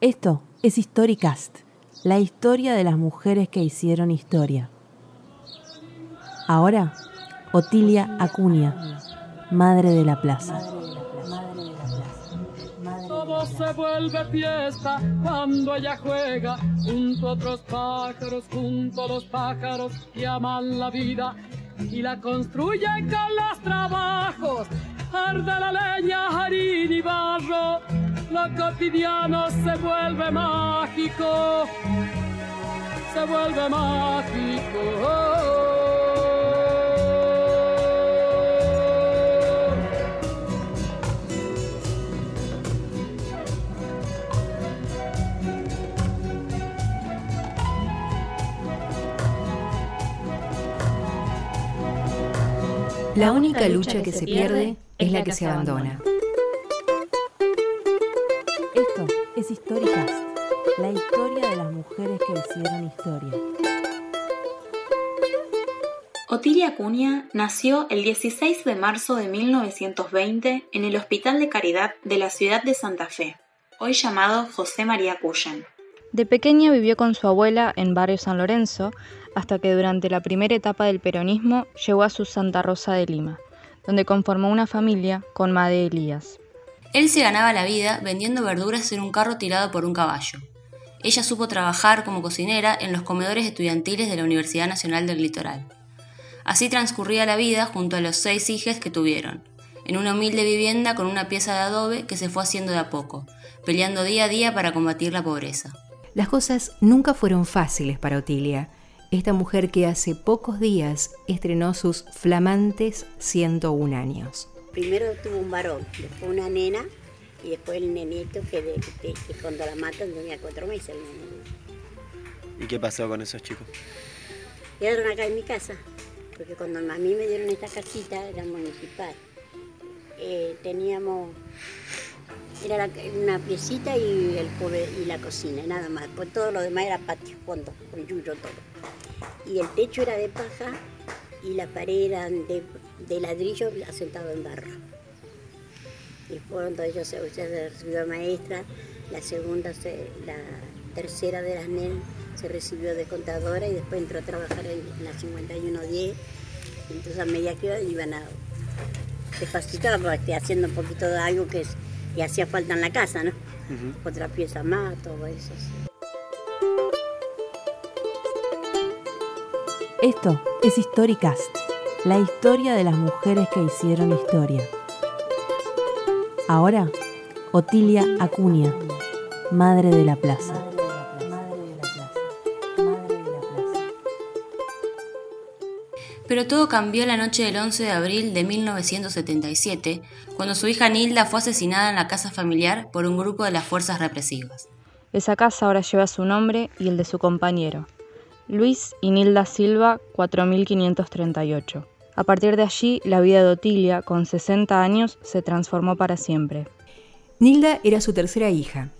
Esto es Historicast, la historia de las mujeres que hicieron historia. Ahora, Otilia Acuña, madre de la plaza. Todo se vuelve fiesta cuando ella juega junto a otros pájaros, junto a los pájaros que aman la vida y la construyen con los trabajos. Arde la leña, harina y barro, lo cotidiano se vuelve mágico, se vuelve mágico. La única lucha que se pierde es la que se abandona. Mujeres que hicieron historia. Otilia Acuña nació el 16 de marzo de 1920 en el Hospital de Caridad de la ciudad de Santa Fe, hoy llamado José María Cuyen. De pequeña vivió con su abuela en Barrio San Lorenzo, hasta que durante la primera etapa del peronismo llegó a su Santa Rosa de Lima, donde conformó una familia con Made Elías. Él se ganaba la vida vendiendo verduras en un carro tirado por un caballo. Ella supo trabajar como cocinera en los comedores estudiantiles de la Universidad Nacional del Litoral. Así transcurría la vida junto a los seis hijos que tuvieron, en una humilde vivienda con una pieza de adobe que se fue haciendo de a poco, peleando día a día para combatir la pobreza. Las cosas nunca fueron fáciles para Otilia, esta mujer que hace pocos días estrenó sus flamantes 101 años. Primero tuvo un varón, después una nena y después el nenito que, cuando la matan tenía cuatro meses. ¿Y qué pasó con esos chicos? Quedaron acá en mi casa, porque cuando a mí me dieron esta casita, era municipal, eh, teníamos era una piecita y, el y la cocina, nada más. Pues todo lo demás era patio, fondo, con yuyo todo. Y el techo era de paja y la pared era de, ladrillo asentado en barro. Y cuando ellos se, recibió maestra, la segunda, la tercera de las NEN se recibió de contadora y después entró a trabajar en la 5110. Entonces a medida que iban a porque haciendo un poquito de algo que es y hacía falta en la casa, ¿no? Otra pieza más, todo eso. Esto es Históricast, la historia de las mujeres que hicieron historia. Ahora, Otilia Acuña, madre de la plaza. Pero todo cambió la noche del 11 de abril de 1977, cuando su hija Nilda fue asesinada en la casa familiar por un grupo de las fuerzas represivas. Esa casa ahora lleva su nombre y el de su compañero, Luis y Nilda Silva 4538. A partir de allí, la vida de Otilia, con 60 años, se transformó para siempre. Nilda era su tercera hija.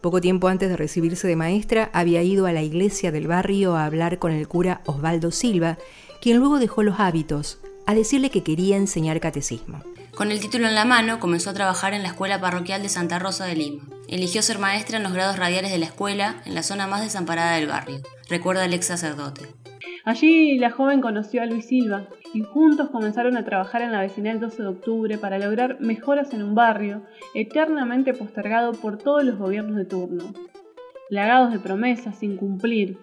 Poco tiempo antes de recibirse de maestra, había ido a la iglesia del barrio a hablar con el cura Osvaldo Silva quien luego dejó los hábitos, a decirle que quería enseñar catecismo. Con el título en la mano, comenzó a trabajar en la Escuela Parroquial de Santa Rosa de Lima. Eligió ser maestra en los grados radiales de la escuela, en la zona más desamparada del barrio, recuerda el ex sacerdote. Allí la joven conoció a Luis Silva y juntos comenzaron a trabajar en la vecinal 12 de octubre para lograr mejoras en un barrio eternamente postergado por todos los gobiernos de turno. Plagados de promesas sin cumplir.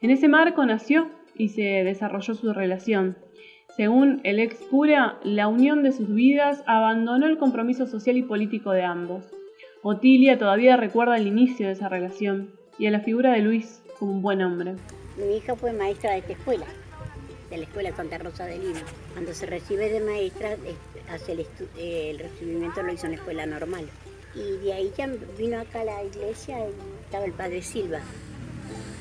En ese marco nació y se desarrolló su relación. Según el ex cura, la unión de sus vidas abandonó el compromiso social y político de ambos. Otilia todavía recuerda el inicio de esa relación y a la figura de Luis como un buen hombre. Mi hija fue maestra de escuela, de la Escuela Santa Rosa de Lima. Cuando se recibe de maestra, hace el, recibimiento lo hizo en la escuela normal. Y de ahí ya vino acá a la iglesia y estaba el padre Silva.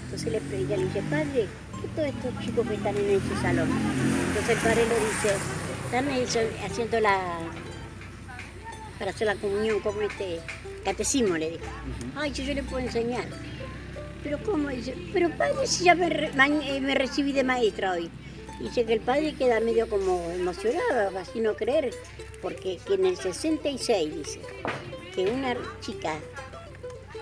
Entonces le, le dije, padre, ¿qué todos estos chicos que están en ese salón? Entonces el padre lo dice, están haciendo la, para hacer la comunión como este catecismo, le dijo. Ay, yo, yo le puedo enseñar. Pero ¿cómo? Dice, pero padre, si ya me, eh, me recibí de maestra hoy. Dice que el padre queda medio como emocionado, así no creer, porque que en el 66 dice que una chica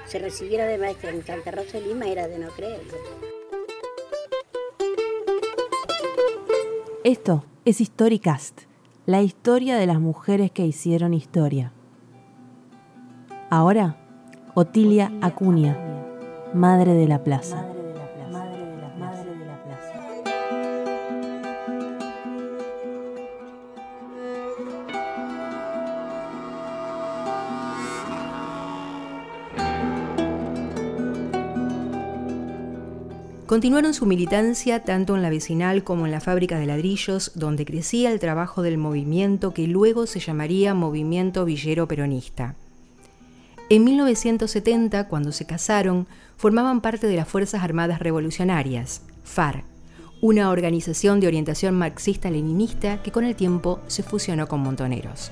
se recibiera de maestra en Santa Rosa de Lima era de no creerlo. Esto es Historicast, la historia de las mujeres que hicieron historia. Ahora, Otilia Acuña, madre de la plaza. Continuaron su militancia tanto en la vecinal como en la fábrica de ladrillos, donde crecía el trabajo del movimiento que luego se llamaría Movimiento Villero Peronista. En 1970, cuando se casaron, formaban parte de las Fuerzas Armadas Revolucionarias, FAR, una organización de orientación marxista-leninista que con el tiempo se fusionó con Montoneros.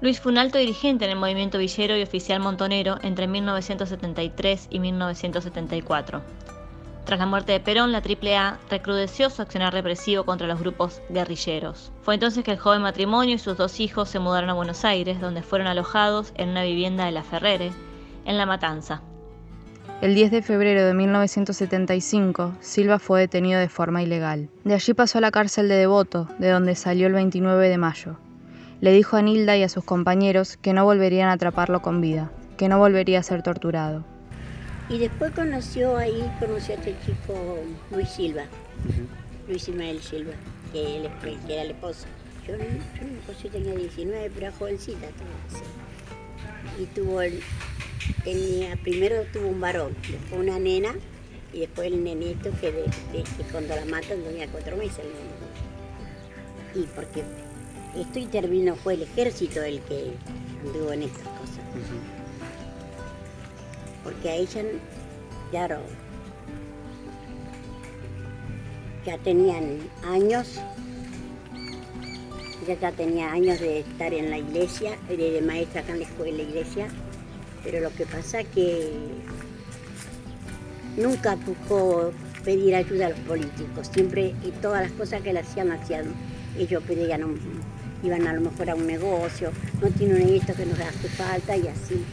Luis fue un alto dirigente en el movimiento villero y oficial montonero entre 1973 y 1974. Tras la muerte de Perón, la AAA recrudeció su accionar represivo contra los grupos guerrilleros. Fue entonces que el joven matrimonio y sus dos hijos se mudaron a Buenos Aires, donde fueron alojados en una vivienda de la Ferrere, en La Matanza. El 10 de febrero de 1975, Silva fue detenido de forma ilegal. De allí pasó a la cárcel de Devoto, de donde salió el 29 de mayo. Le dijo a Nilda y a sus compañeros que no volverían a atraparlo con vida, que no volvería a ser torturado. Y después conoció ahí, conoció a este chico Luis Silva, Luis Ismael Silva, que, él, que era el esposo. Yo, yo, yo tenía 19, pero era jovencita todavía. Y tuvo, el, tenía, primero tuvo un varón, después una nena, y después el nenito que, de, que cuando la matan tenía cuatro meses el nenito. Y porque esto intervino, fue el ejército el que anduvo en estas cosas porque a ella, claro, ya tenían años, ella ya tenía años de estar en la iglesia, de maestra acá en la escuela iglesia, pero lo que pasa que nunca buscó pedir ayuda a los políticos, siempre y todas las cosas que le hacían, hacían, ellos pedían, iban a lo mejor a un negocio, no tienen esto que nos hace falta y así.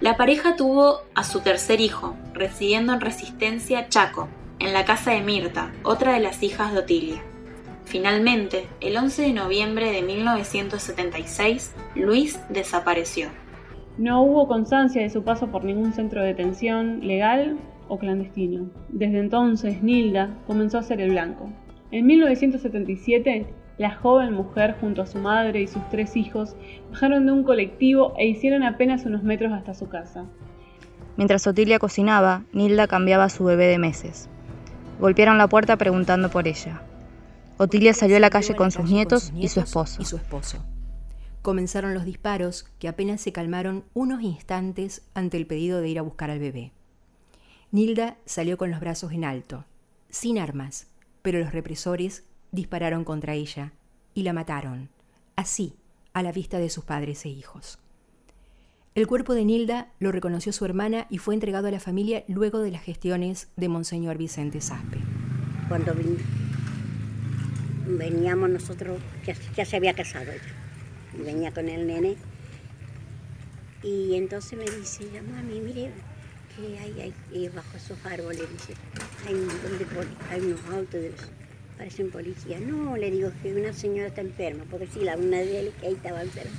La pareja tuvo a su tercer hijo, residiendo en Resistencia Chaco, en la casa de Mirta, otra de las hijas de Otilia. Finalmente, el 11 de noviembre de 1976, Luis desapareció. No hubo constancia de su paso por ningún centro de detención legal o clandestino. Desde entonces, Nilda comenzó a ser el blanco. En 1977, la joven mujer junto a su madre y sus tres hijos bajaron de un colectivo e hicieron apenas unos metros hasta su casa. Mientras Otilia cocinaba, Nilda cambiaba a su bebé de meses. Golpearon la puerta preguntando por ella. Otilia salió a la calle con sus nietos y su esposo. Y su esposo. Comenzaron los disparos que apenas se calmaron unos instantes ante el pedido de ir a buscar al bebé. Nilda salió con los brazos en alto, sin armas, pero los represores dispararon contra ella y la mataron, así, a la vista de sus padres e hijos. El cuerpo de Nilda lo reconoció su hermana y fue entregado a la familia luego de las gestiones de Monseñor Vicente Saspe. Cuando veníamos nosotros, ya, se había casado ella, venía con el nene, y entonces me dice, mami, mire, que hay, hay bajo esos árboles, dice, hay, hay unos autos de parecen policía. No, le digo que una señora está enferma, porque sí, la una de él que ahí estaba enferma.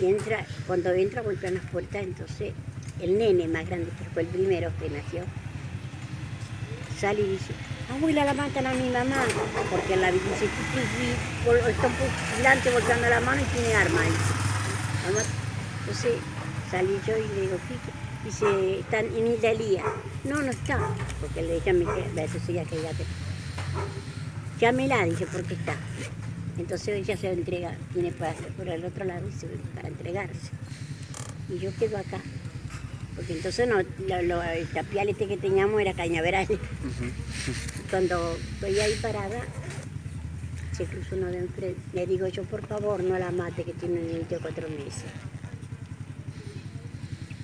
Y, entra, cuando entra golpean las puertas, entonces el nene más grande, que fue el primero que nació, sale y dice, abuela la matan a mi mamá, porque la dice, está un vigilante volcando la mano y tiene arma ahí. Entonces salí yo y le digo, dice, están en Isla No, no está, porque le dije a mi que ya te Llámela, dice, porque está. Entonces ella se entrega, tiene para por el otro lado para entregarse. Y yo quedo acá. Porque entonces no, lo, el tapial este que teníamos era cañaveral. Cuando estoy ahí parada, se cruzó uno de enfrente. Le digo yo, por favor, no la mate, que tiene un niño de cuatro meses.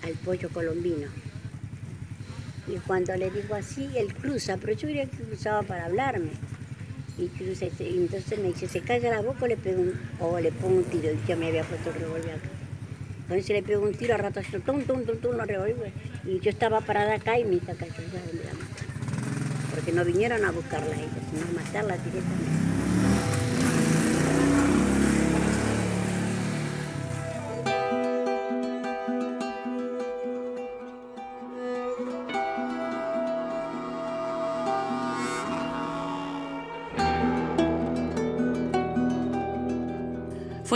Al pollo colombino. Y cuando le digo así, él cruza, pero yo diría que cruzaba para hablarme. Y cruza, y entonces me dice, se calla la boca o le, pego o le pongo un tiro. Y yo me había puesto el revólver acá. Se le pegó un tiro, a rato yo, tum, tum, tum, tum, Y yo estaba parada acá y mi hija cayó. Porque no vinieron a buscarla ella, sino a matarla directamente.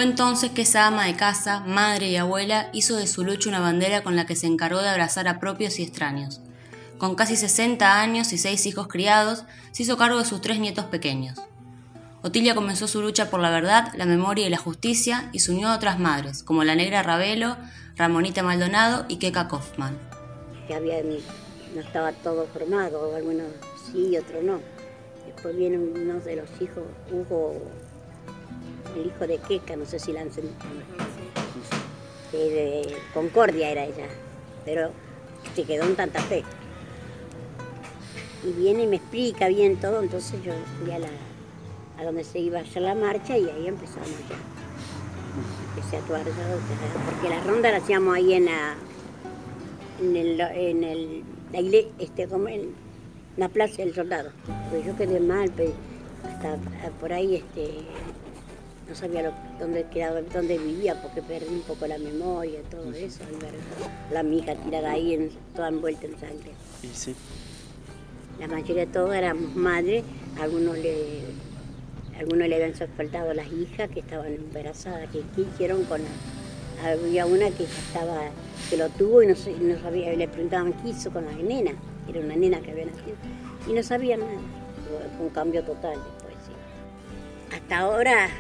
Fue entonces que esa ama de casa, madre y abuela, hizo de su lucha una bandera con la que se encargó de abrazar a propios y extraños. Con casi 60 años y seis hijos criados, se hizo cargo de sus tres nietos pequeños. Otilia comenzó su lucha por la verdad, la memoria y la justicia y se unió a otras madres, como la negra Ravelo, Ramonita Maldonado y Keka Kaufman. había, no estaba todo formado, algunos sí, otros no. Después viene uno de los hijos, Hugo el hijo de Queca, no sé si la han sentido. de Concordia era ella, pero se quedó en Tanta Fe. Y viene y me explica bien todo, entonces yo fui a, la, a donde se iba a hacer la marcha y ahí empezamos ya. Empecé a actuar porque la ronda la hacíamos ahí en la, en el, la este, como en la plaza del soldado. Pues yo quedé mal, pues, hasta por ahí este, no sabía dónde, quedaba, dónde vivía porque perdí un poco la memoria, todo eso, la mija tirada ahí, en, toda envuelta en sangre. sí. La mayoría de todos éramos madres, algunos le, algunos le habían faltado las hijas que estaban embarazadas, que ¿qué hicieron con la, había una que estaba, que lo tuvo y no, no sabía, le preguntaban qué hizo con la nena, era una nena que había nacido, y no sabía nada, fue un cambio total después, sí. Hasta ahora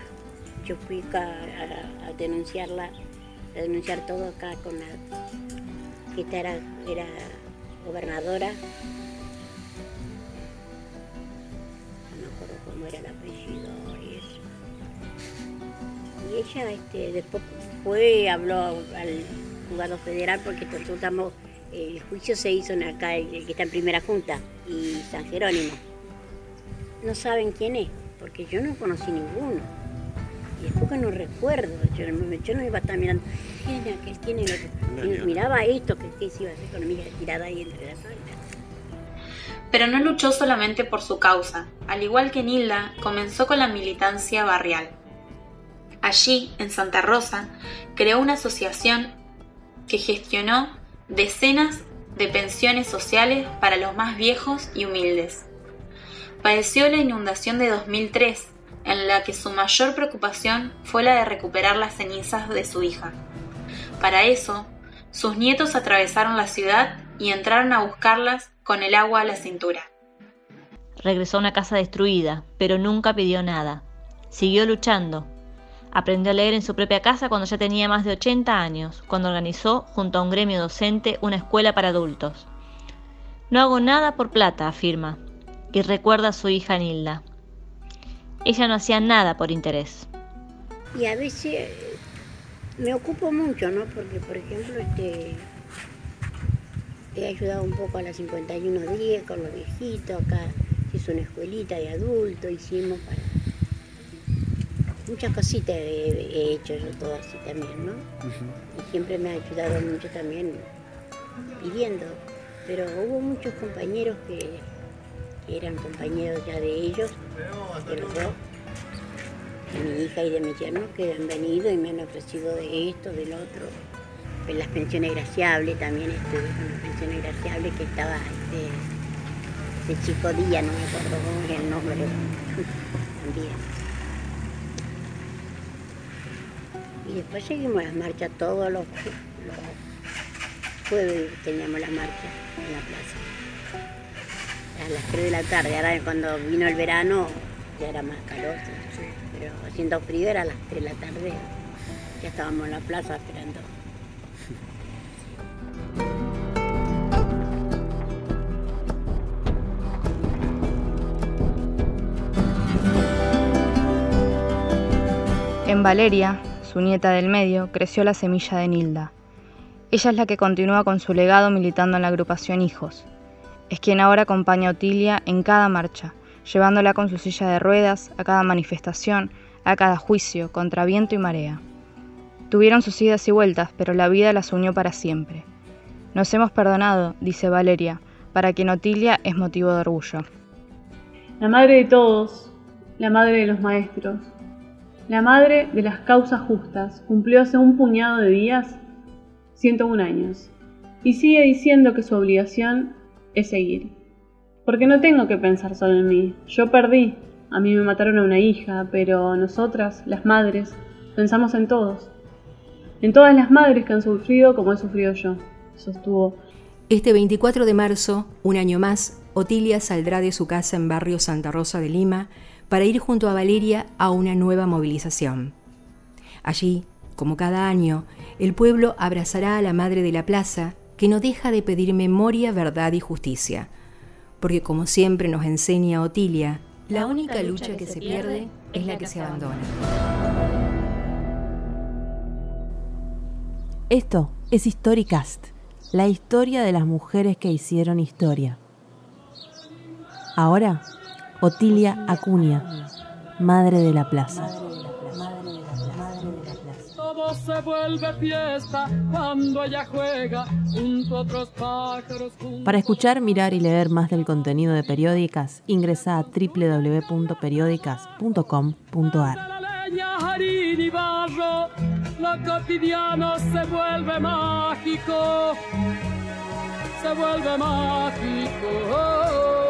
yo fui a, denunciarla, a denunciar todo acá con la que era, era gobernadora. No me acuerdo cómo era el apellido y eso. Y ella este, después fue, habló al juzgado federal porque estamos, el juicio se hizo en acá, el que está en primera junta, y San Jerónimo. No saben quién es, porque yo no conocí ninguno. Y es porque no recuerdo, yo, yo, no iba a estar mirando, ¿quién es ¿Quién es otro? miraba esto, que, se iba a hacer con mi tirada ahí entre las Pero no luchó solamente por su causa. Al igual que Nilda, comenzó con la militancia barrial. Allí, en Santa Rosa, creó una asociación que gestionó decenas de pensiones sociales para los más viejos y humildes. Padeció la inundación de 2003 en la que su mayor preocupación fue la de recuperar las cenizas de su hija. Para eso, sus nietos atravesaron la ciudad y entraron a buscarlas con el agua a la cintura. Regresó a una casa destruida, pero nunca pidió nada. Siguió luchando. Aprendió a leer en su propia casa cuando ya tenía más de 80 años, cuando organizó, junto a un gremio docente, una escuela para adultos. No hago nada por plata, afirma, y recuerda a su hija Nilda. Ella no hacía nada por interés. Y a veces me ocupo mucho, ¿no? Porque, por ejemplo, este, he ayudado un poco a las 51 días con los viejitos. Acá hizo una escuelita de adultos, hicimos para... Muchas cositas he, hecho yo todo así también, ¿no? Y siempre me ha ayudado mucho también pidiendo. Pero hubo muchos compañeros que eran compañeros ya de ellos, de los dos, de mi hija y de mi yerno, que han venido y me han ofrecido de esto, del otro. En las pensiones graciables también estuve con las pensiones graciables que estaba este, ese chico Díaz, no me acuerdo cómo era el nombre también. Y después seguimos las marchas todos los, los jueves teníamos la marcha en la plaza a las 3 de la tarde. Ahora cuando vino el verano ya era más calor, pero haciendo frío era a las 3 de la tarde. Ya estábamos en la plaza esperando. En Valeria, su nieta del medio, creció la semilla de Nilda. Ella es la que continúa con su legado militando en la agrupación Hijos, es quien ahora acompaña a Otilia en cada marcha, llevándola con su silla de ruedas a cada manifestación, a cada juicio, contra viento y marea. Tuvieron sus idas y vueltas, pero la vida las unió para siempre. Nos hemos perdonado, dice Valeria, para quien Otilia es motivo de orgullo. La madre de todos, la madre de los maestros, la madre de las causas justas, cumplió hace un puñado de días 101 años y sigue diciendo que su obligación es seguir. Porque no tengo que pensar solo en mí. Yo perdí. A mí me mataron a una hija, pero nosotras, las madres, pensamos en todos. En todas las madres que han sufrido como he sufrido yo, sostuvo. Este 24 de marzo, un año más, Otilia saldrá de su casa en barrio Santa Rosa de Lima para ir junto a Valeria a una nueva movilización. Allí, como cada año, el pueblo abrazará a la madre de la plaza que no deja de pedir memoria, verdad y justicia porque como siempre nos enseña Otilia, la única lucha que se pierde es la que se abandona. Esto es Historicast, la historia de las mujeres que hicieron historia. Ahora, Otilia Acuña, madre de la plaza se vuelve fiesta cuando ella juega junto a otros pájaros. Para escuchar, mirar y leer más del contenido de Periódicas, ingresa a www.periódicas.com.ar. Lo cotidiano se vuelve mágico, se vuelve mágico.